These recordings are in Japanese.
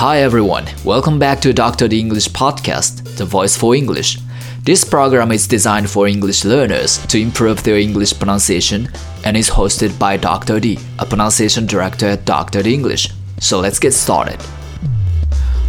Hi everyone, welcome back to Dr. The English Podcast, the voice for English. This program is designed for English learners to improve their English pronunciation and is hosted by Dr. D, a pronunciation director at Dr. D English. So let's get started.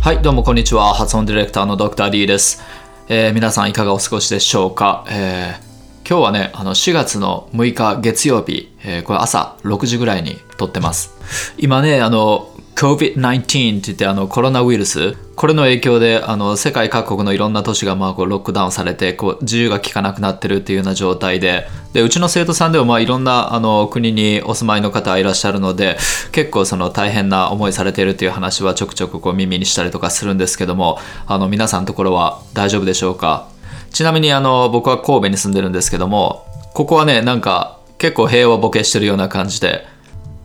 はい、どうもこんにちは。発音ディレクターのドクター D です。えー皆さんいかがお過ごしでしょうか、えー今日はね、あの4月の6日月曜日、えーこれ朝6時ぐらいに撮ってます。今ね、あの、 COVID-19 って言ってあのコロナウイルス、これの影響であの世界各国のいろんな都市がまあこうロックダウンされてこう自由が利かなくなってるっていうような状態で、でうちの生徒さんでもまあいろんなあの国にお住まいの方いらっしゃるので、結構その大変な思いされているっていう話はちょくちょくこう耳にしたりとかするんですけども、あの皆さんのところは大丈夫でしょうか？ちなみにあの僕は神戸に住んでるんですけども、ここはね、なんか結構平和ボケしてるような感じで、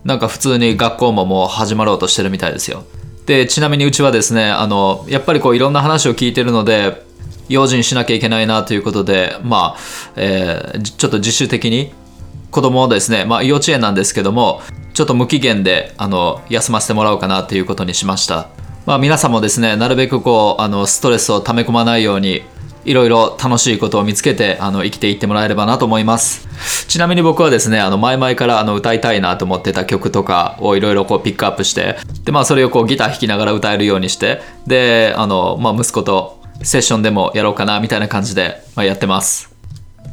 なんか普通に学校ももう始まろうとしてるみたいですよ。で、ちなみにうちはですね、あの、やっぱりこういろんな話を聞いてるので、用心しなきゃいけないなということで、まあ、えーちょっと自主的に子供をですね、まあ幼稚園なんですけども、ちょっと無期限で、あの、休ませてもらおうかなということにしました。まあ皆さんもですね、なるべくこう、あの、ストレスを溜め込まないように、いろいろ楽しいことを見つけてあの生きていってもらえればなと思いますちなみに僕はですねあの前々からあの歌いたいなと思ってた曲とかをいろいろこうピックアップしてでまあそれをこうギター弾きながら歌えるようにしてであの、まあ、息子とセッションでもやろうかなみたいな感じで、まあ、やってます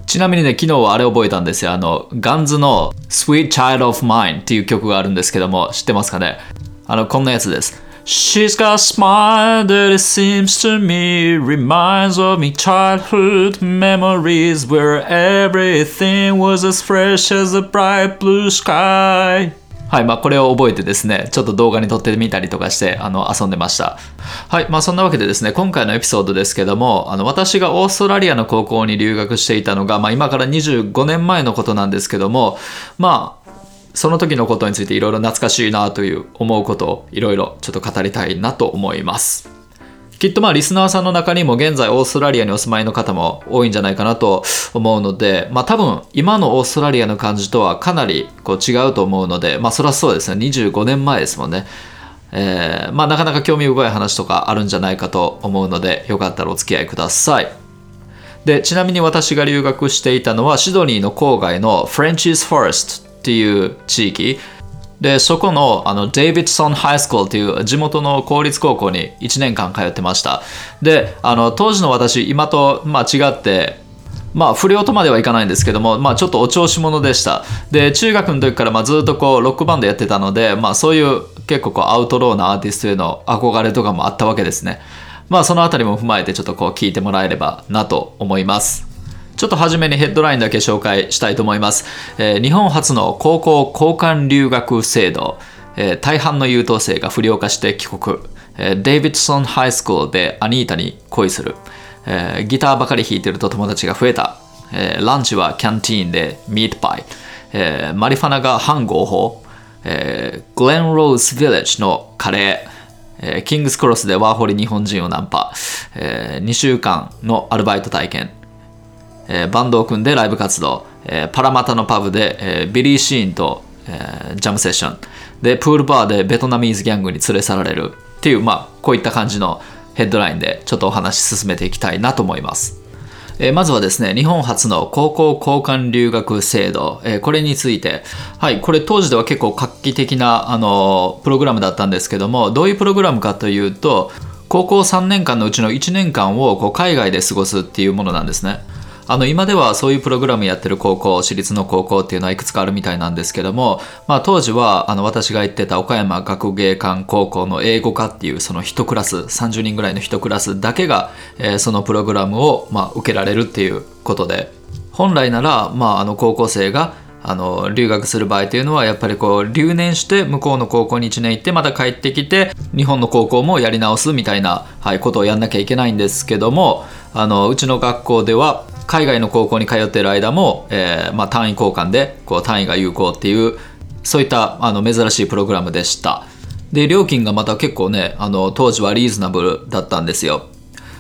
ちなみにね、昨日はあれ覚えたんですよ。あの、ガンズの Sweet Child of Mine っていう曲があるんですけども、知ってますかね？あの、こんなやつです。She's got a smile that it seems to me reminds of me childhood memories where everything was as fresh as a bright blue sky. はい、まあこれを覚えてですね、ちょっと動画に撮ってみたりとかして、あの、遊んでました。はい、まあそんなわけでですね、今回のエピソードですけども、あの、私がオーストラリアの高校に留学していたのが、まあ今から25年前のことなんですけども、まあ、その時のことについていろいろ懐かしいなという思うことをいろいろちょっと語りたいなと思います。きっとまあリスナーさんの中にも現在オーストラリアにお住まいの方も多いんじゃないかなと思うので、まあ多分今のオーストラリアの感じとはかなりこう違うと思うので、まあそりゃそうですね、25年前ですもんね。えーまあなかなか興味深い話とかあるんじゃないかと思うので、よかったらお付き合いください。で、ちなみに私が留学していたのはシドニーの郊外のフレンチーズ・フォレストっていう地域。で、そこのあのデイビッドソン・ハイスクールっていう地元の公立高校に1年間通ってました。で、あの当時の私、今と、まあ、違って、まあ不良とまではいかないんですけども、まあちょっとお調子者でした。で、中学の時からまずっとこうロックバンドやってたので、まあそういう結構こうアウトローなアーティストへの憧れとかもあったわけですね。まあそのあたりも踏まえてちょっとこう聞いてもらえればなと思います。ちょっと初めにヘッドラインだけ紹介したいと思います。えー日本初の高校交換留学制度、えー大半の優等生が不良化して帰国、えーデイビッドソンハイスクールでアニータに恋する、えーギターばかり弾いてると友達が増えた、えーランチはキャンティーンでミートパイ、えーマリファナが反合法、えーグレンローズ・ヴィレッジのカレー、えキングスクロスでワーホリ日本人をナンパ、え2週間のアルバイト体験、えーバンドを組んでライブ活動、えーパラマタのパブで、えービリー・シーンと、えージャムセッション。でプールバーでベトナミーズギャングに連れ去られる。っていう、まあ、こういった感じのヘッドラインでちょっとお話し進めていきたいなと思います。えーまずはですね、日本初の高校交換留学制度、えーこれについて、はい、これ当時では結構画期的な、あのープログラムだったんですけども、どういうプログラムかというと、高校3年間のうちの1年間をこう海外で過ごすっていうものなんですね。あの今ではそういうプログラムやってる高校、私立の高校っていうのはいくつかあるみたいなんですけども、まあ当時はあの私が行ってた岡山学芸館高校の英語科っていうその一クラス、30人ぐらいの一クラスだけが、えーそのプログラムをまあ受けられるっていうことで、本来なら、まあ、あの高校生があの留学する場合というのはやっぱりこう留年して向こうの高校に1年行ってまた帰ってきて日本の高校もやり直すみたいな、はい、ことをやんなきゃいけないんですけどもあのうちの学校では海外の高校に通っている間も、えーまあ、単位交換でこう単位が有効っていうそういったあの珍しいプログラムでした。で料金がまた結構ねあの当時はリーズナブルだったんですよ。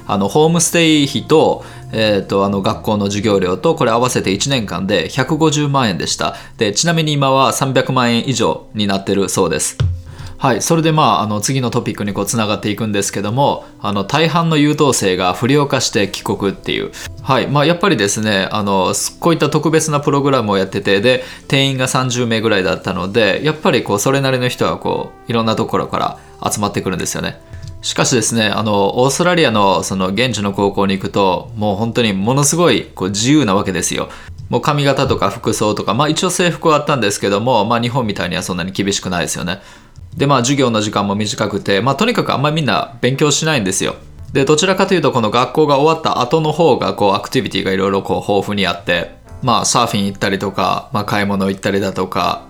あのホームステイ費と,、えー、とあの学校の授業料とこれ合わせて1年間で150万円でした。でちなみに今は300万円以上になってるそうです。はい、それでまああの次のトピックにこうつながっていくんですけどもあの大半の優等生が不良化して帰国っていう、はいまあ、やっぱりですねあのこういった特別なプログラムをやっててで定員が30名ぐらいだったのでやっぱりこうそれなりの人はこういろんなところから集まってくるんですよね。しかしですね、あの、オーストラリアのその現地の高校に行くと、もう本当にものすごいこう自由なわけですよ。もう髪型とか服装とか、まあ一応制服はあったんですけども、まあ日本みたいにはそんなに厳しくないですよね。で、まあ授業の時間も短くて、まあとにかくあんまりみんな勉強しないんですよ。で、どちらかというとこの学校が終わった後の方がこうアクティビティがいろいろこう豊富にあって、まあサーフィン行ったりとか、まあ買い物行ったりだとか、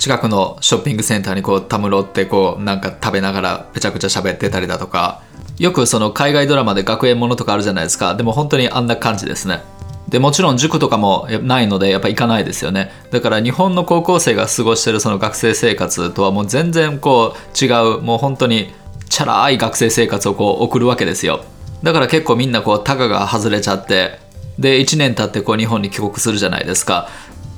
近くのショッピングセンターにこうたむろってこうなんか食べながらぺちゃくちゃ喋ってたりだとかよくその海外ドラマで学園ものとかあるじゃないですかでも本当にあんな感じですねでもちろん塾とかもないのでやっぱ行かないですよね。だから日本の高校生が過ごしてるその学生生活とはもう全然こう違うもう本当にチャラい学生生活をこう送るわけですよ。だから結構みんなこうタガが外れちゃってで1年経ってこう日本に帰国するじゃないですか。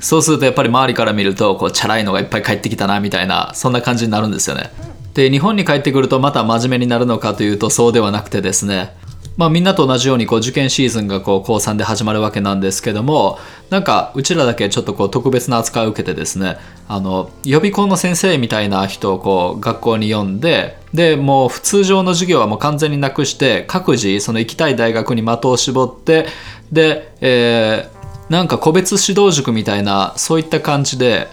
そうするとやっぱり周りから見るとこうチャラいのがいっぱい帰ってきたなみたいなそんな感じになるんですよね。で日本に帰ってくるとまた真面目になるのかというとそうではなくてですね。まあみんなと同じようにこう受験シーズンがこう高3で始まるわけなんですけどもなんかうちらだけちょっとこう特別な扱いを受けてですねあの予備校の先生みたいな人をこう学校に呼んででもう普通上の授業はもう完全になくして各自その行きたい大学に的を絞ってで、えー、なんか個別指導塾みたいなそういった感じで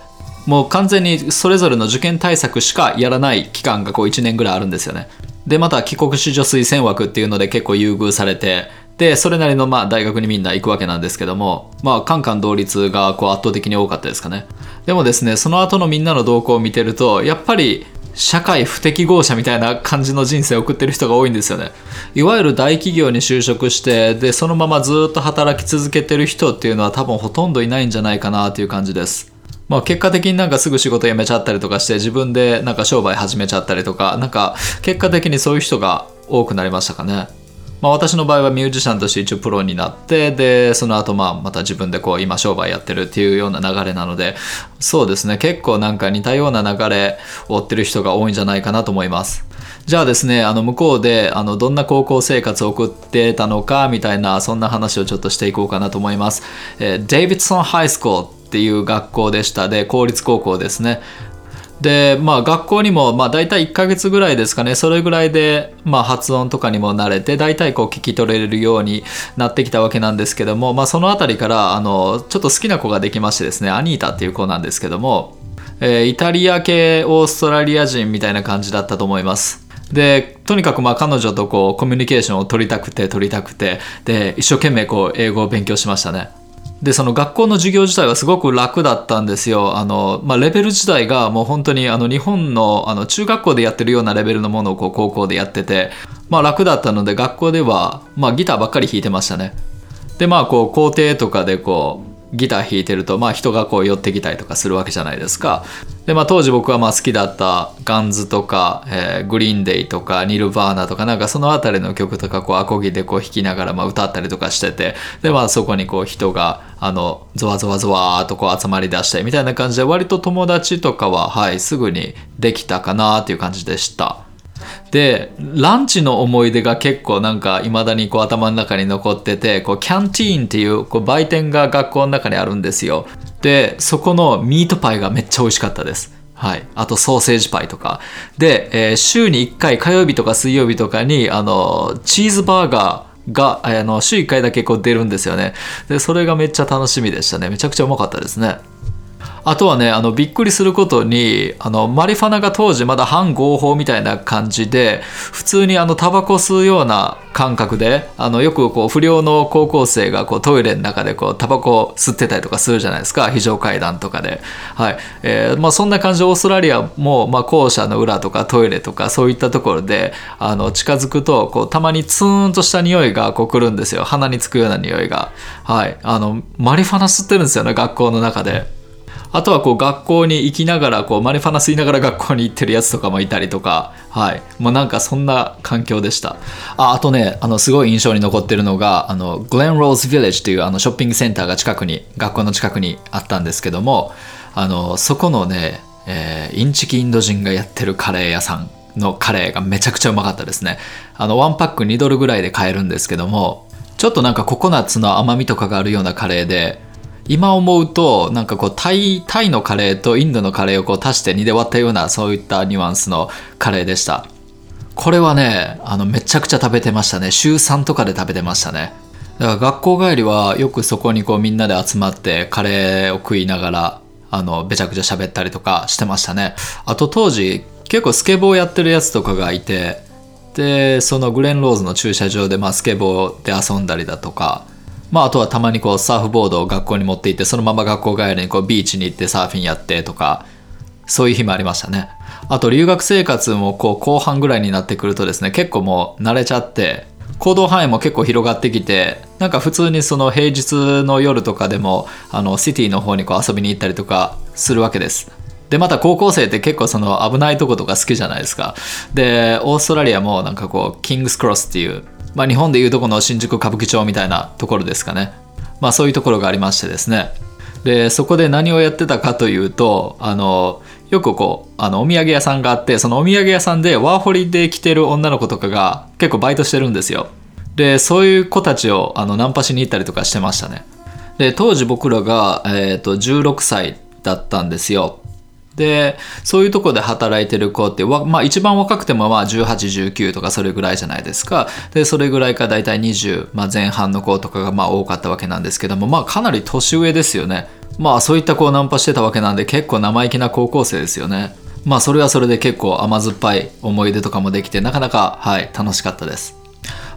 もう完全にそれぞれの受験対策しかやらない期間がこう1年ぐらいあるんですよね。でまた帰国子女推薦枠っていうので結構優遇されてでそれなりのまあ大学にみんな行くわけなんですけどもまあカンカン同率がこう圧倒的に多かったですかね。でもですねその後のみんなの動向を見てるとやっぱり社会不適合者みたいな感じの人生を送ってる人が多いんですよね。いわゆる大企業に就職してでそのままずっと働き続けてる人っていうのは多分ほとんどいないんじゃないかなという感じです。まあ、結果的になんかすぐ仕事辞めちゃったりとかして自分でなんか商売始めちゃったりとかなんか結果的にそういう人が多くなりましたかね。まあ、私の場合はミュージシャンとして一応プロになってでその後まあまた自分でこう今商売やってるっていうような流れなのでそうですね。結構なんか似たような流れを追ってる人が多いんじゃないかなと思います。じゃあですねあの向こうであのどんな高校生活を送ってたのかみたいなそんな話をちょっとしていこうかなと思います、えー、デイビッドソンハイスクールっていう学校でした。で公立高校ですね。でまあ学校にもまあ大体1ヶ月ぐらいですかね。それぐらいでまあ発音とかにも慣れて大体こう聞き取れるようになってきたわけなんですけどもまあその辺りからあのちょっと好きな子ができましてですねアニータっていう子なんですけども、えー、イタリア系オーストラリア人みたいな感じだったと思います。でとにかくまあ彼女とこうコミュニケーションを取りたくて取りたくてで一生懸命こう英語を勉強しましたね。でその学校の授業自体はすごく楽だったんですよ。あの、まあ、レベル自体がもう本当にあの日本のあの中学校でやってるようなレベルのものをこう高校でやってて、まあ、楽だったので学校では、まあ、ギターばっかり弾いてましたね。でまあこう校庭とかでこうギター弾いてると、まあ、人がこう寄ってきたりとかするわけじゃないですか。で、まあ、当時僕はまあ好きだったガンズとか、えー、グリーンデイとかニルバーナとかなんかその辺りの曲とかこうアコギでこう弾きながらまあ歌ったりとかしててでまあそこにこう人があのゾワゾワゾワーとこう集まりだしてみたいな感じで割と友達とかははいすぐにできたかなっていう感じでした。でランチの思い出が結構なんかいまだにこう頭の中に残っててこうキャンティーンっていうこう売店が学校の中にあるんですよでそこのミートパイがめっちゃ美味しかったですはい。あと、ソーセージパイとか。で、えー、週に1回、火曜日とか水曜日とかに、あの、チーズバーガーが、あの、週1回だけこう出るんですよね。で、それがめっちゃ楽しみでしたね。めちゃくちゃうまかったですね。あとはねあのびっくりすることにあのマリファナが当時まだ反合法みたいな感じで普通にあのタバコ吸うような感覚であのよくこう不良の高校生がこうトイレの中でこうタバコ吸ってたりとかするじゃないですか。非常階段とかで、はい。えーまあ、そんな感じでオーストラリアも、まあ、校舎の裏とかトイレとかそういったところであの近づくとこうたまにツーンとした匂いがこう来るんですよ。鼻につくような匂いが、はい、あのマリファナ吸ってるんですよね学校の中で。あとはこう学校に行きながらこうマリファナ吸いながら学校に行ってるやつとかもいたりとか、はい。もうなんかそんな環境でした。あ、あとね、あのすごい印象に残ってるのが、あの、グレンローズヴィレッジというあのショッピングセンターが近くに、学校の近くにあったんですけども、あの、そこのね、えーインチキインド人がやってるカレー屋さんのカレーがめちゃくちゃうまかったですね。あの、1パック2ドルぐらいで買えるんですけども、ちょっとなんかココナッツの甘みとかがあるようなカレーで、今思うと、なんかこう、タイ、タイのカレーとインドのカレーをこう足して2で割ったような、そういったニュアンスのカレーでした。これはね、あの、めちゃくちゃ食べてましたね。週3とかで食べてましたね。だから学校帰りはよくそこにこうみんなで集まってカレーを食いながら、あの、べちゃくちゃ喋ったりとかしてましたね。あと当時、結構スケボーやってるやつとかがいて、で、そのグレンローズの駐車場で、まあ、スケボーで遊んだりだとか、まあ、あとはたまにこうサーフボードを学校に持って行って、そのまま学校帰りにこうビーチに行ってサーフィンやってとか、そういう日もありましたね。あと留学生活もこう後半ぐらいになってくるとですね、結構もう慣れちゃって、行動範囲も結構広がってきて、なんか普通にその平日の夜とかでも、あの、シティの方にこう遊びに行ったりとかするわけです。で、また高校生って結構その危ないとことか好きじゃないですか。で、オーストラリアもなんかこう、キングスクロスっていう、まあ日本でいうとこの新宿歌舞伎町みたいなところですかね。まあそういうところがありましてですね。で、そこで何をやってたかというと、あの、よくこう、あの、お土産屋さんがあって、そのお土産屋さんでワーホリで来てる女の子とかが結構バイトしてるんですよ。で、そういう子たちをあのナンパしに行ったりとかしてましたね。で、当時僕らが、えっ、と、16歳だったんですよ。で、そういうとこで働いてる子って、まあ一番若くてもまあ18、19とかそれぐらいじゃないですか。で、それぐらいか大体20、まあ、前半の子とかがまあ多かったわけなんですけども、まあかなり年上ですよね。まあそういった子をナンパしてたわけなんで結構生意気な高校生ですよね。まあそれはそれで結構甘酸っぱい思い出とかもできてなかなかはい楽しかったです。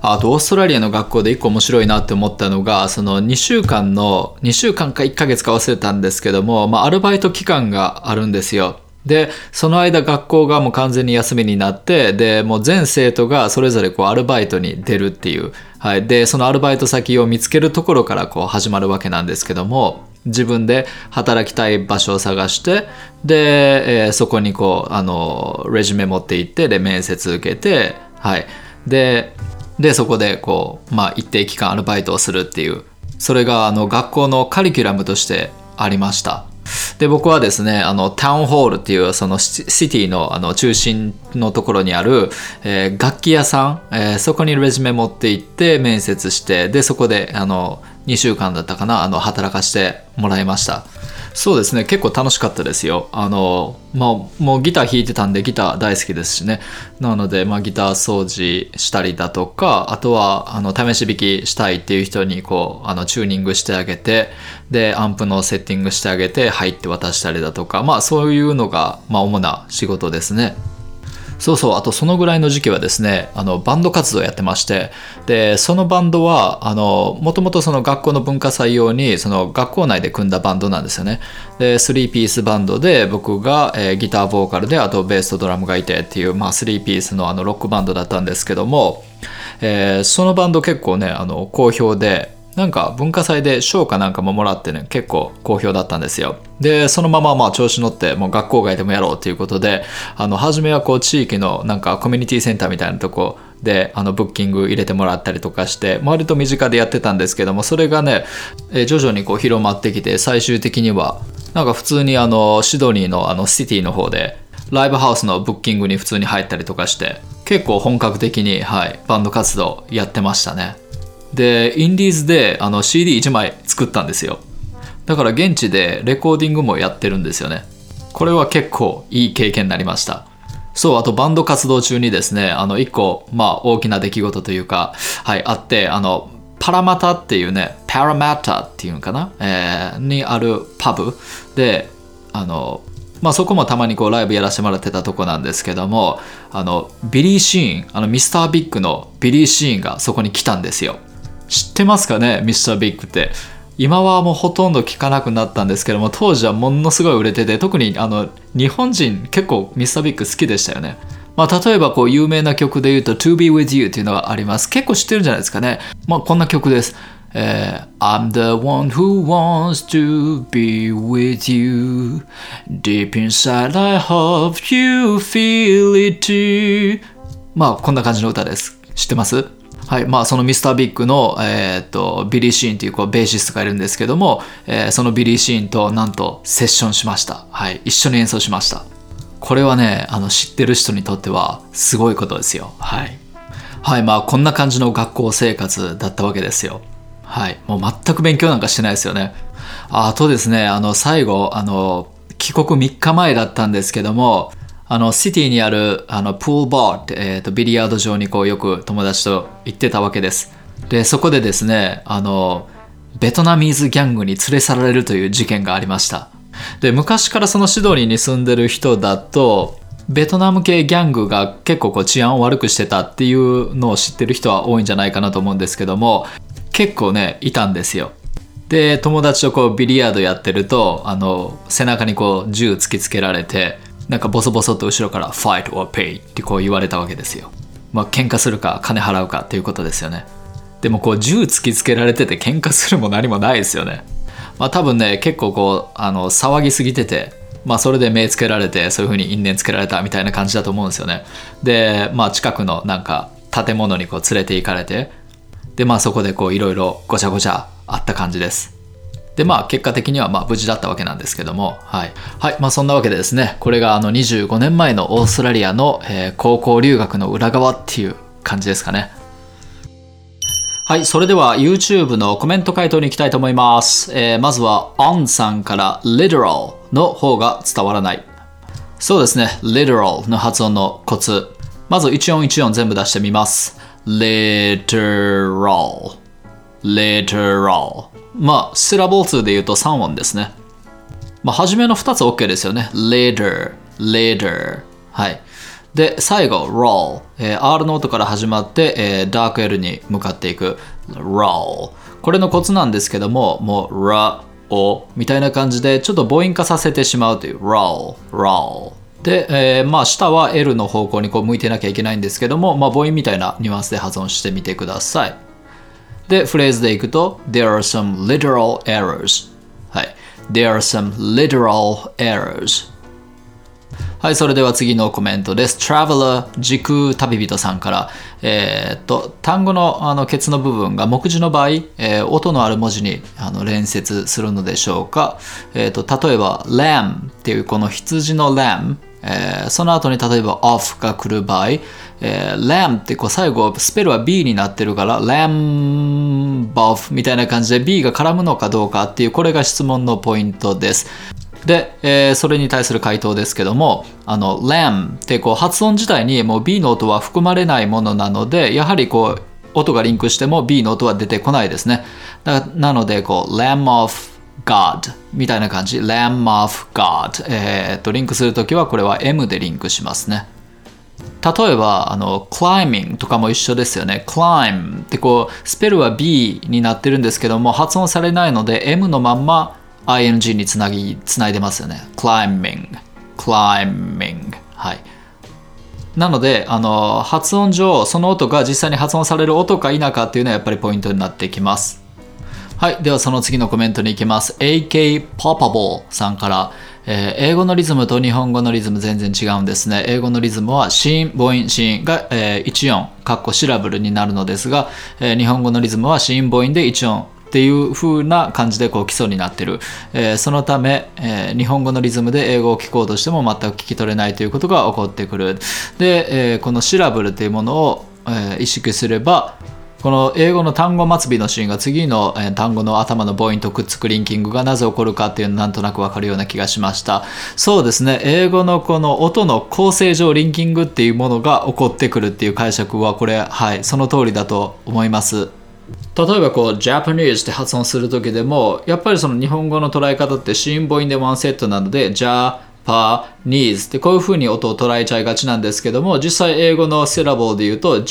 あとオーストラリアの学校で一個面白いなって思ったのがその2週間の2週間か1ヶ月か忘れたんですけども、まあ、アルバイト期間があるんですよ。でその間学校がもう完全に休みになってでもう全生徒がそれぞれこうアルバイトに出るっていう、はい、でそのアルバイト先を見つけるところからこう始まるわけなんですけども自分で働きたい場所を探してで、えーそこにこうあのレジュメ持って行ってで面接受けてはい。ででそこでこう、まあ、一定期間アルバイトをするっていうそれがあの学校のカリキュラムとしてありました。で僕はですねあのタウンホールっていうそのシティのあの中心のところにある、えー楽器屋さん、えーそこにレジュメ持って行って面接してでそこであの2週間だったかなあの働かしてもらいました。そうですね。結構楽しかったですよ。あのまあもうギター弾いてたんでギター大好きですしね。なので、まあ、ギター掃除したりだとかあとはあの試し弾きしたいっていう人にこうあのチューニングしてあげてでアンプのセッティングしてあげて入って渡したりだとかまあそういうのが、まあ、主な仕事ですね。そうそう、あとそのぐらいの時期はですね、あの、バンド活動やってまして、で、そのバンドは、あの、もともとその学校の文化祭用に、その学校内で組んだバンドなんですよね。で、3ピースバンドで、僕が、えーギターボーカルで、あとベースとドラムがいてっていう、まあ、3ピースのあの、ロックバンドだったんですけども、えーそのバンド結構ね、あの、好評で、なんか文化祭で賞かなんかももらってね、結構好評だったんですよ。で、そのまままあ調子乗って、もう学校外でもやろうということで、あの、初めはこう地域のなんかコミュニティセンターみたいなとこで、あの、ブッキング入れてもらったりとかして、割と身近でやってたんですけども、それがね、え徐々にこう広まってきて、最終的には、なんか普通にあの、シドニーのあの、シティの方で、ライブハウスのブッキングに普通に入ったりとかして、結構本格的に、はい、バンド活動やってましたね。で、インディーズであの CD1 枚作ったんですよ。だから現地でレコーディングもやってるんですよね。これは結構いい経験になりました。そう、あとバンド活動中にですね、あの一個、まあ大きな出来事というか、はい、あって、あの、パラマタっていうね、パラマタっていうのかな、えーにあるパブで、あの、まあそこもたまにこうライブやらせてもらってたとこなんですけども、あの、ビリー・シーン、あのミスター・ビッグのビリー・シーンがそこに来たんですよ。知ってますかねミスタービッグって。今はもうほとんど聞かなくなったんですけども当時はものすごい売れてて特にあの日本人結構ミスタービッグ好きでしたよね。まあ例えばこう有名な曲で言うと To Be With You っていうのがあります。結構知ってるんじゃないですかね。まあこんな曲です。えー I'm the one who wants to be with you. Deep inside I hope you feel it too. まあこんな感じの歌です。知ってます？はいまあ、そのミスタービッグの、えー、とビリー・シーンというこうベーシストがいるんですけども、えーそのビリー・シーンとなんとセッションしました、はい、一緒に演奏しました。これはねあの知ってる人にとってはすごいことですよ。はい、はい、まあこんな感じの学校生活だったわけですよ。はいもう全く勉強なんかしてないですよね。ああとですねあの最後あの帰国3日前だったんですけどもあのシティにあるあのプールバーって、えーとビリヤード場にこうよく友達と行ってたわけです。でそこでですねあのベトナミーズギャングに連れ去られるという事件がありました。で昔からそのシドニーに住んでる人だとベトナム系ギャングが結構こう治安を悪くしてたっていうのを知ってる人は多いんじゃないかなと思うんですけども結構ねいたんですよ。で友達とこうビリヤードやってるとあの背中にこう銃突きつけられてなんかボソボソと後ろから「fight or pay」ってこう言われたわけですよ。まあ喧嘩するか金払うかっていうことですよね。でもこう銃突きつけられてて喧嘩するも何もないですよね。まあ多分ね結構こうあの騒ぎすぎててまあそれで目つけられてそういう風に因縁つけられたみたいな感じだと思うんですよね。でまあ近くのなんか建物にこう連れて行かれてでまあそこでこういろいろごちゃごちゃあった感じです。でまあ結果的にはまあ無事だったわけなんですけどもはい、はい、まあそんなわけでですねこれがあの25年前のオーストラリアの、えー高校留学の裏側っていう感じですかねはい、それでは YouTube のコメント回答に行きたいと思います。えーまずは On さんから literal の方が伝わらない。そうですね、literal の発音のコツ。まず一音一音全部出してみます。literal literal まあ、シラボル2で言うと3音ですね。まあ、初めの2つ OK ですよね。later, later。はい。で、最後、roll。えー R の音から始まって、えー、ダーク L に向かっていく。roll。これのコツなんですけども、もう、ra、o みたいな感じで、ちょっと母音化させてしまうという。roll、roll。で、えーまあ、下は L の方向にこう向いてなきゃいけないんですけども、まあ、母音みたいなニュアンスで発音してみてください。で、フレーズでいくと、There are some literal errors。はい。There are some literal errors。はい、それでは次のコメントです。Traveler 時空旅人さんから、えーっと、単語のあのケツの部分が目次の場合、えー音のある文字にあの連接するのでしょうか。えーっと、例えば、lamb っていうこの羊の lamb、えーその後に例えば off が来る場合、えー lamb ってこう最後スペルは B になってるから lamb of みたいな感じで B が絡むのかどうかっていうこれが質問のポイントです。で、えーそれに対する回答ですけども、あの、lamb ってこう発音自体にもう B の音は含まれないものなので、やはりこう、音がリンクしても B の音は出てこないですね。なので、こう、lamb of God みたいな感じ、lamb of God、えーと、リンクするときはこれは M でリンクしますね。例えば、あの、climbing とかも一緒ですよね。climb ってこう、スペルは B になってるんですけども、発音されないので、M のまんま ing につなぎ、つないでますよね。climbing, climbing. はい。なので、あの、発音上、その音が実際に発音される音か否かっていうのはやっぱりポイントになってきます。はい。ではその次のコメントに行きます。AK Poppable さんから、えー英語のリズムと日本語のリズム全然違うんですね。英語のリズムは子音、母音、子音が、えー1音、かっこシラブルになるのですが、えー日本語のリズムは子音、母音で1音っていう風な感じでこう基礎になってる、えーそのため、えー日本語のリズムで英語を聞こうとしても全く聞き取れないということが起こってくるで、えーこのシラブルというものを、え意識すればこの英語の単語末尾のシーンが次の、単語の頭の母音とくっつくリンキングがなぜ起こるかっていうのなんとなくわかるような気がしました。そうですね。英語のこの音の構成上リンキングっていうものが起こってくるっていう解釈はこれはいその通りだと思います。例えばこう Japanese って発音する時でもやっぱりその日本語の捉え方って子音母音でワンセットなので Japanese ってこういう風に音を捉えちゃいがちなんですけども実際英語のシラボルで言うと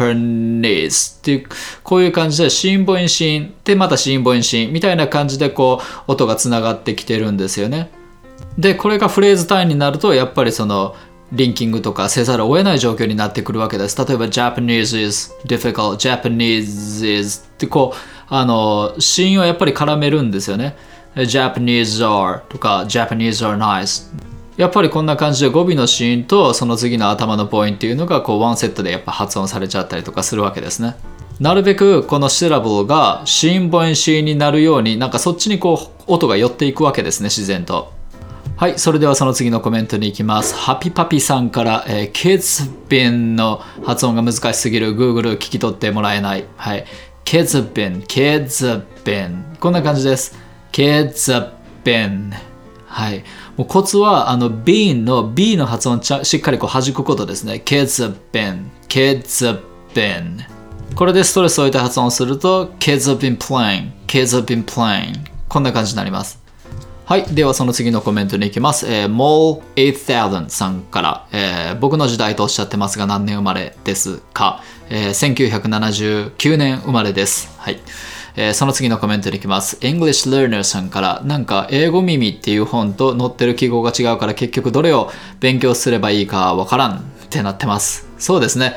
Japanese っていうこういう感じで子音母音子音でまた子音母音子音みたいな感じでこう音がつながってきてるんですよねでこれがフレーズ単位になるとやっぱりそのリンキングとかせざるを得ない状況になってくるわけです。例えば Japanese is difficult, Japanese is ってこうあの子音をやっぱり絡めるんですよね。Japanese are とか Japanese are nice やっぱりこんな感じで語尾の子音とその次の頭の母音っていうのがこうワンセットでやっぱ発音されちゃったりとかするわけですね。なるべくこのシラブルが子音母音子音になるようになんかそっちにこう音が寄っていくわけですね自然と。はいそれではその次のコメントに行きます。ハピパピさんから、えー、Kids Bin の発音が難しすぎる。Google 聞き取ってもらえない。はい。Kids Bin Kids Bin こんな感じです。Kids Bin はい。もうコツは、あの、b の B の発音をちゃしっかりこう弾くことですね。kids have been, kids have been。これでストレスを置いて発音すると、kids have been playing, kids have been playing。こんな感じになります。はい。ではその次のコメントに行きます。えー、mol8000 さんから、えー僕の時代とおっしゃってますが何年生まれですか、えー1979年生まれです。はい。えーその次のコメントに行きます。English Learner さんから、なんか、英語耳っていう本と載ってる記号が違うから結局どれを勉強すればいいかわからんってなってます。そうですね。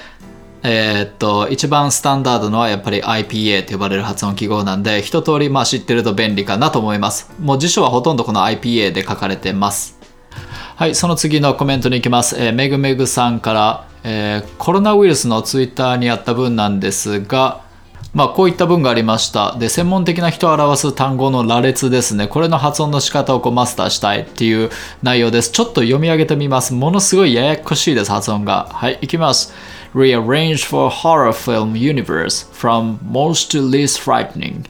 えーっと、一番スタンダードのはやっぱり IPA と呼ばれる発音記号なんで、一通りまあ知ってると便利かなと思います。もう辞書はほとんどこの IPA で書かれてます。はい、その次のコメントに行きます。えーめぐめぐさんから、えーコロナウイルスのツイッターにあった文なんですが、まあ、こういった文がありました。で、専門的な人を表す単語の羅列ですね。これの発音の仕方をこうマスターしたいっていう内容です。ちょっと読み上げてみます。ものすごいややこしいです、発音が。はい、いきます。Rearrange for horror film universe from most to least frightening.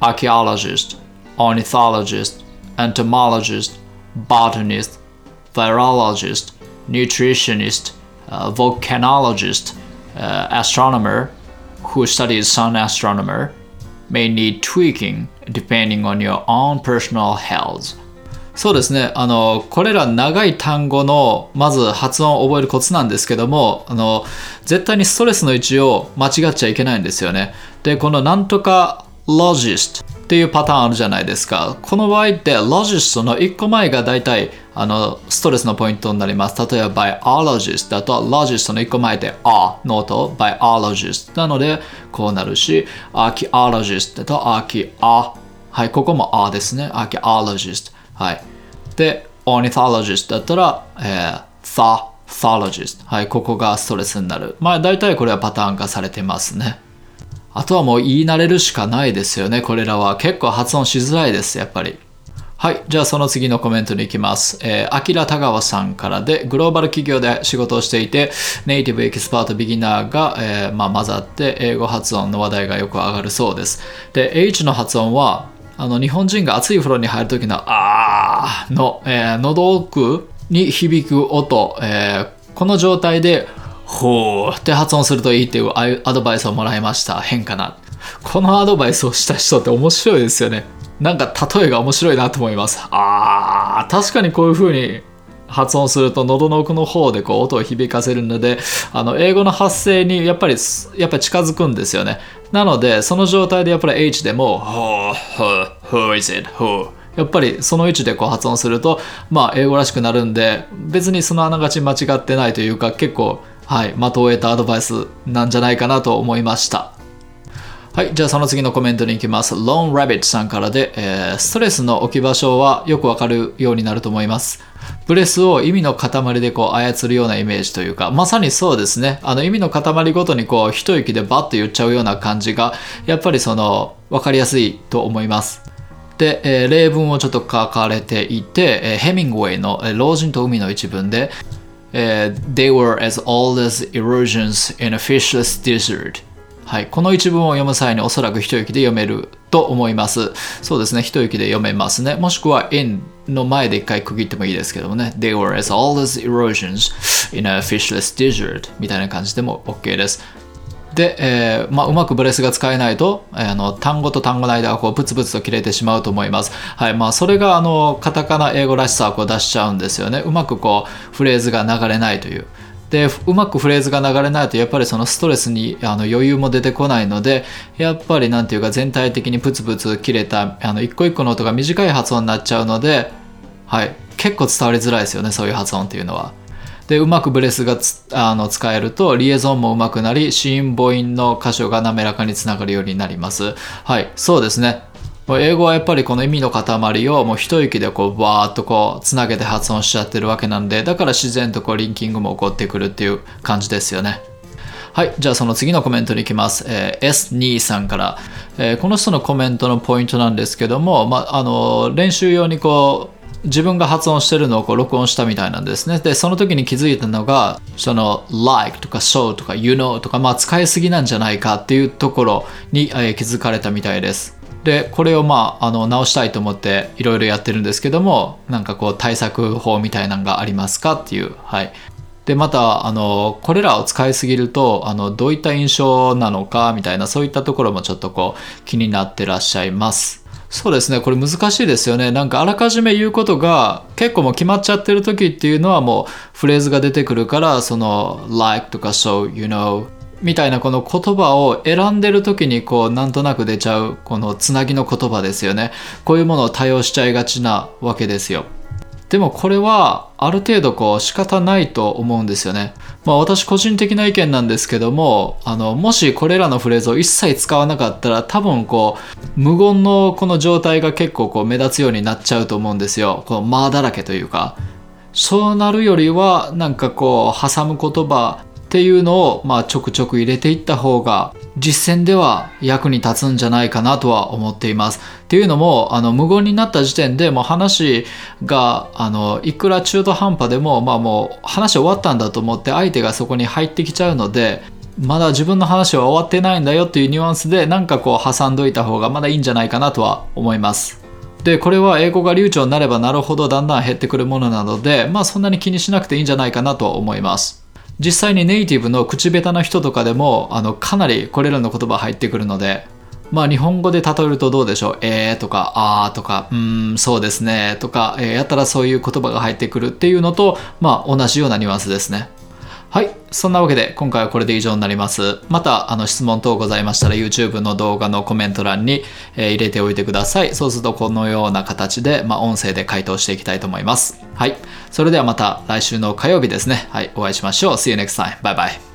Archaeologist, ornithologist, entomologist, botanist, virologist, nutritionist, uh, volcanologist, uh, astronomer, who studies sun astronomer, may need tweaking depending on your own personal health. そうですね。あの、これら長い単語の、まず発音を覚えるコツなんですけども、あの、絶対にストレスの位置を間違っちゃいけないんですよね。で、このなんとか logist っていうパターンあるじゃないですか。この場合って logist の1個前が大体あのストレスのポイントになります。例えば biologist だと logist の1個前で a の音 biologist なのでこうなるし archaeologist だと archa はい、ここも a ですね。archaeologist はい。で、ornithologist だったら、えー、thologist はい、ここがストレスになる。まあ大体これはパターン化されてますね。あとはもう言い慣れるしかないですよね。これらは結構発音しづらいです、やっぱり。はい。じゃあその次のコメントに行きます。えー、アキラ田川さんからで、グローバル企業で仕事をしていて、ネイティブエキスパートビギナーが、えーまあ、混ざって、英語発音の話題がよく上がるそうです。で、H の発音は、あの、日本人が熱い風呂に入る時の、あーの、えー喉奥に響く音、えーこの状態で、ほーって発音するといいっていうアドバイスをもらいました。変かな。このアドバイスをした人って面白いですよね。なんか例えが面白いなと思います。あー、確かにこういう風に発音すると喉の奥の方でこう音を響かせるので、あの英語の発声にやっぱりやっぱり近づくんですよね。なので、その状態でやっぱり H でも、ほー、ほー、who is it, who やっぱりその位置でこう発音すると、まあ、英語らしくなるんで別にそのあながち間違ってないというか結構、はい、的を得たアドバイスなんじゃないかなと思いました。はい、じゃあその次のコメントに行きます。Lone Rabbit さんからで、えーストレスの置き場所はよくわかるようになると思います。ブレスを意味の塊でこう操るようなイメージというか、まさにそうですね。あの意味の塊ごとにこう一息でバッと言っちゃうような感じが、やっぱりその分かりやすいと思います。で、えー例文をちょっと書かれていて、えーヘミングウェイのえ老人と海の一文で、えー They were as old as erosions in a fishless desert はい、この一文を読む際におそらく一息で読めると思います。そうですね、一息で読めますね。もしくは in の前で一回区切ってもいいですけどもね。They were as old as erosions in a fishless desert みたいな感じでも OK です。で、えーまあ、うまくブレスが使えないと、えーあの単語と単語の間がこうプツプツと切れてしまうと思います。はいまあ、それがあのカタカナ英語らしさをこう出しちゃうんですよね。うまくこうフレーズが流れないという。でうまくフレーズが流れないとやっぱりそのストレスにあの余裕も出てこないのでやっぱりなんていうか全体的にプツプツ切れたあの一個一個の音が短い発音になっちゃうので、はい、結構伝わりづらいですよねそういう発音っていうのは。でうまくブレスがあの使えるとリエゾンもうまくなり子音母音の箇所が滑らかにつながるようになります。はいそうですね。英語はやっぱりこの意味の塊をもう一息でこうバーッとこうつなげて発音しちゃってるわけなんでだから自然とこうリンキングも起こってくるっていう感じですよね。はい、じゃあその次のコメントに行きます。えー S2 さんから、えーこの人のコメントのポイントなんですけども、まあ、あの練習用にこう自分が発音してるのをこう録音したみたいなんですね。で、その時に気づいたのが、その like とか so とか you know とか、まあ使いすぎなんじゃないかっていうところに、えー気づかれたみたいです。で、これをまあ、あの直したいと思っていろいろやってるんですけども、なんかこう対策法みたいなのがありますかっていう、はい。でまたあのこれらを使いすぎるとあのどういった印象なのかみたいなそういったところもちょっとこう気になってらっしゃいますそうですね。これ難しいですよね。なんかあらかじめ言うことが結構もう決まっちゃってる時っていうのはもうフレーズが出てくるからその like とか so you know みたいなこの言葉を選んでる時にこうなんとなく出ちゃうこのつなぎの言葉ですよね。こういうものを多用しちゃいがちなわけですよ。でもこれはある程度こう仕方ないと思うんですよね。まあ私個人的な意見なんですけども、あの、もしこれらのフレーズを一切使わなかったら多分こう無言のこの状態が結構こう目立つようになっちゃうと思うんですよ。この間だらけというか。そうなるよりはなんかこう挟む言葉っていうのをまあちょくちょく入れていった方が実践では役に立つんじゃないかなとは思っています。っていうのもあの無言になった時点でもう話があのいくら中途半端でもまあもう話終わったんだと思って相手がそこに入ってきちゃうのでまだ自分の話は終わってないんだよっていうニュアンスでなんかこう挟んどいた方がまだいいんじゃないかなとは思います。でこれは英語が流暢になればなるほどだんだん減ってくるものなのでまあそんなに気にしなくていいんじゃないかなとは思います。実際にネイティブの口下手な人とかでもあのかなりこれらの言葉入ってくるのでまあ日本語で例えるとどうでしょう？えーとかあーとかうーんそうですねとか、えーやったらそういう言葉が入ってくるっていうのとまあ同じようなニュアンスですね。はい。そんなわけで、今回はこれで以上になります。また、あの、質問等ございましたら、YouTube の動画のコメント欄に、えー入れておいてください。そうすると、このような形で、まあ、音声で回答していきたいと思います。はい。それではまた来週の火曜日ですね。はい。お会いしましょう。See you next time. Bye bye.